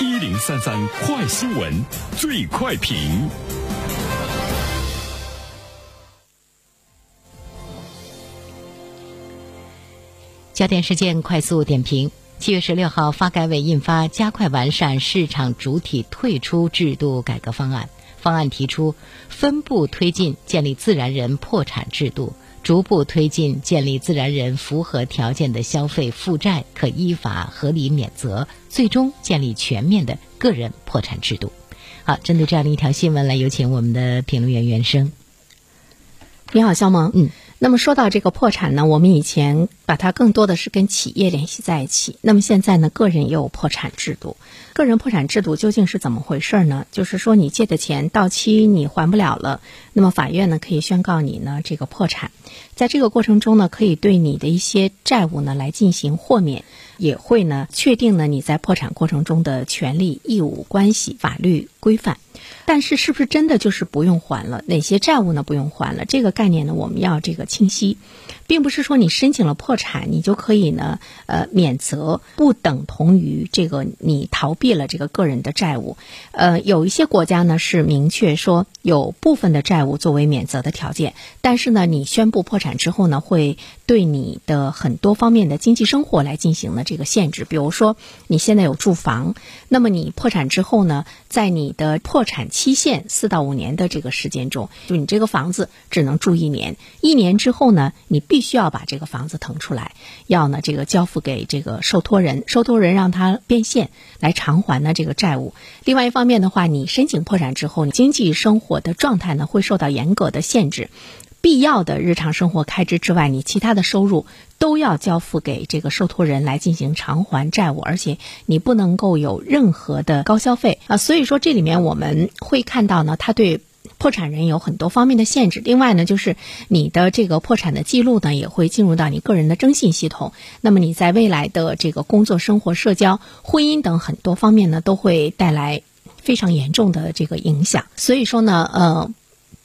一零三三快新闻，最快评。焦点事件快速点评：七月十六号，发改委印发《加快完善市场主体退出制度改革方案》，方案提出分步推进建立自然人破产制度，逐步推进建立自然人符合条件的消费负债可依法合理免责，最终建立全面的个人破产制度。好，针对这样的一条新闻，来有请我们的评论员袁生。你好，肖萌。嗯。那么说到这个破产呢，我们以前把它更多的是跟企业联系在一起。那么现在呢，个人也有破产制度。个人破产制度究竟是怎么回事呢？就是说你借的钱到期你还不了了，那么法院呢可以宣告你呢这个破产。在这个过程中呢，可以对你的一些债务呢来进行豁免，也会呢确定呢你在破产过程中的权利、义务、关系、法律规范。但是是不是真的就是不用还了？哪些债务呢不用还了？这个概念呢我们要这个清晰，并不是说你申请了破产你就可以呢呃免责，不等同于这个你逃避了这个个人的债务。呃，有一些国家呢是明确说有部分的债务作为免责的条件，但是呢你宣布破产之后呢会对你的很多方面的经济生活来进行了这个限制。比如说你现在有住房，那么你破产之后呢，在你的破产期。限四到五年的这个时间中，就你这个房子只能住一年，一年之后呢，你必须要把这个房子腾出来，要呢这个交付给这个受托人，受托人让他变现来偿还呢这个债务。另外一方面的话，你申请破产之后，你经济生活的状态呢会受到严格的限制。必要的日常生活开支之外，你其他的收入都要交付给这个受托人来进行偿还债务，而且你不能够有任何的高消费啊。所以说，这里面我们会看到呢，它对破产人有很多方面的限制。另外呢，就是你的这个破产的记录呢，也会进入到你个人的征信系统。那么你在未来的这个工作、生活、社交、婚姻等很多方面呢，都会带来非常严重的这个影响。所以说呢，呃。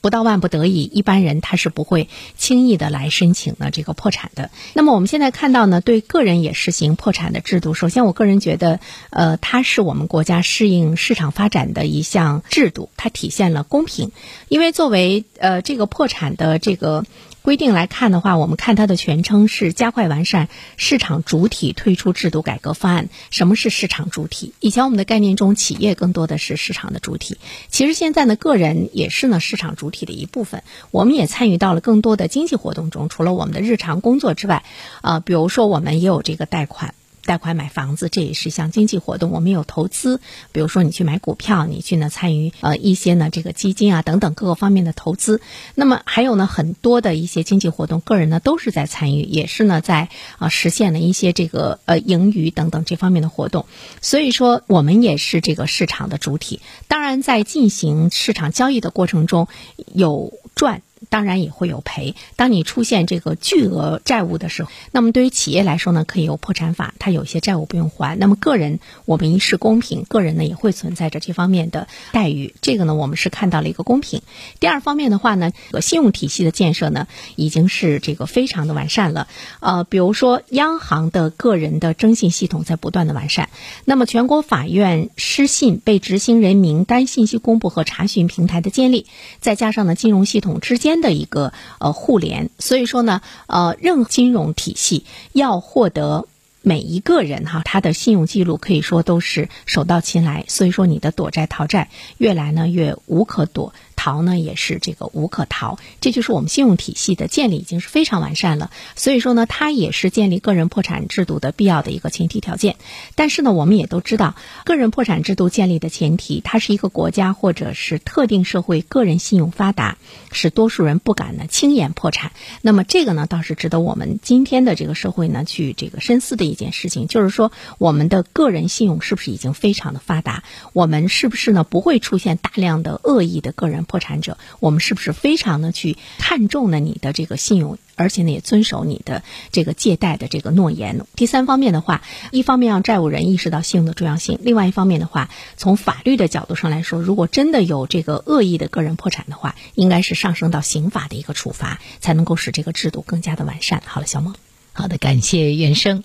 不到万不得已，一般人他是不会轻易的来申请呢这个破产的。那么我们现在看到呢，对个人也实行破产的制度。首先，我个人觉得，呃，它是我们国家适应市场发展的一项制度，它体现了公平。因为作为呃这个破产的这个。规定来看的话，我们看它的全称是《加快完善市场主体退出制度改革方案》。什么是市场主体？以前我们的概念中，企业更多的是市场的主体。其实现在呢，个人也是呢市场主体的一部分。我们也参与到了更多的经济活动中，除了我们的日常工作之外，啊，比如说我们也有这个贷款。贷款买房子，这也是项经济活动。我们有投资，比如说你去买股票，你去呢参与呃一些呢这个基金啊等等各个方面的投资。那么还有呢很多的一些经济活动，个人呢都是在参与，也是呢在啊实现了一些这个呃盈余等等这方面的活动。所以说我们也是这个市场的主体。当然在进行市场交易的过程中有赚。当然也会有赔。当你出现这个巨额债务的时候，那么对于企业来说呢，可以有破产法，它有些债务不用还。那么个人，我们一视公平，个人呢也会存在着这方面的待遇。这个呢，我们是看到了一个公平。第二方面的话呢，信用体系的建设呢，已经是这个非常的完善了。呃，比如说央行的个人的征信系统在不断的完善。那么全国法院失信被执行人名单信息公布和查询平台的建立，再加上呢金融系统之间。的一个呃互联，所以说呢，呃，任金融体系要获得每一个人哈，他的信用记录可以说都是手到擒来，所以说你的躲债逃债越来呢越无可躲。逃呢也是这个无可逃，这就是我们信用体系的建立已经是非常完善了。所以说呢，它也是建立个人破产制度的必要的一个前提条件。但是呢，我们也都知道，个人破产制度建立的前提，它是一个国家或者是特定社会个人信用发达，使多数人不敢呢轻言破产。那么这个呢，倒是值得我们今天的这个社会呢去这个深思的一件事情，就是说我们的个人信用是不是已经非常的发达？我们是不是呢不会出现大量的恶意的个人破？破产者，我们是不是非常的去看重了你的这个信用，而且呢也遵守你的这个借贷的这个诺言？第三方面的话，一方面让债务人意识到信用的重要性，另外一方面的话，从法律的角度上来说，如果真的有这个恶意的个人破产的话，应该是上升到刑法的一个处罚，才能够使这个制度更加的完善。好了，小孟，好的，感谢袁生。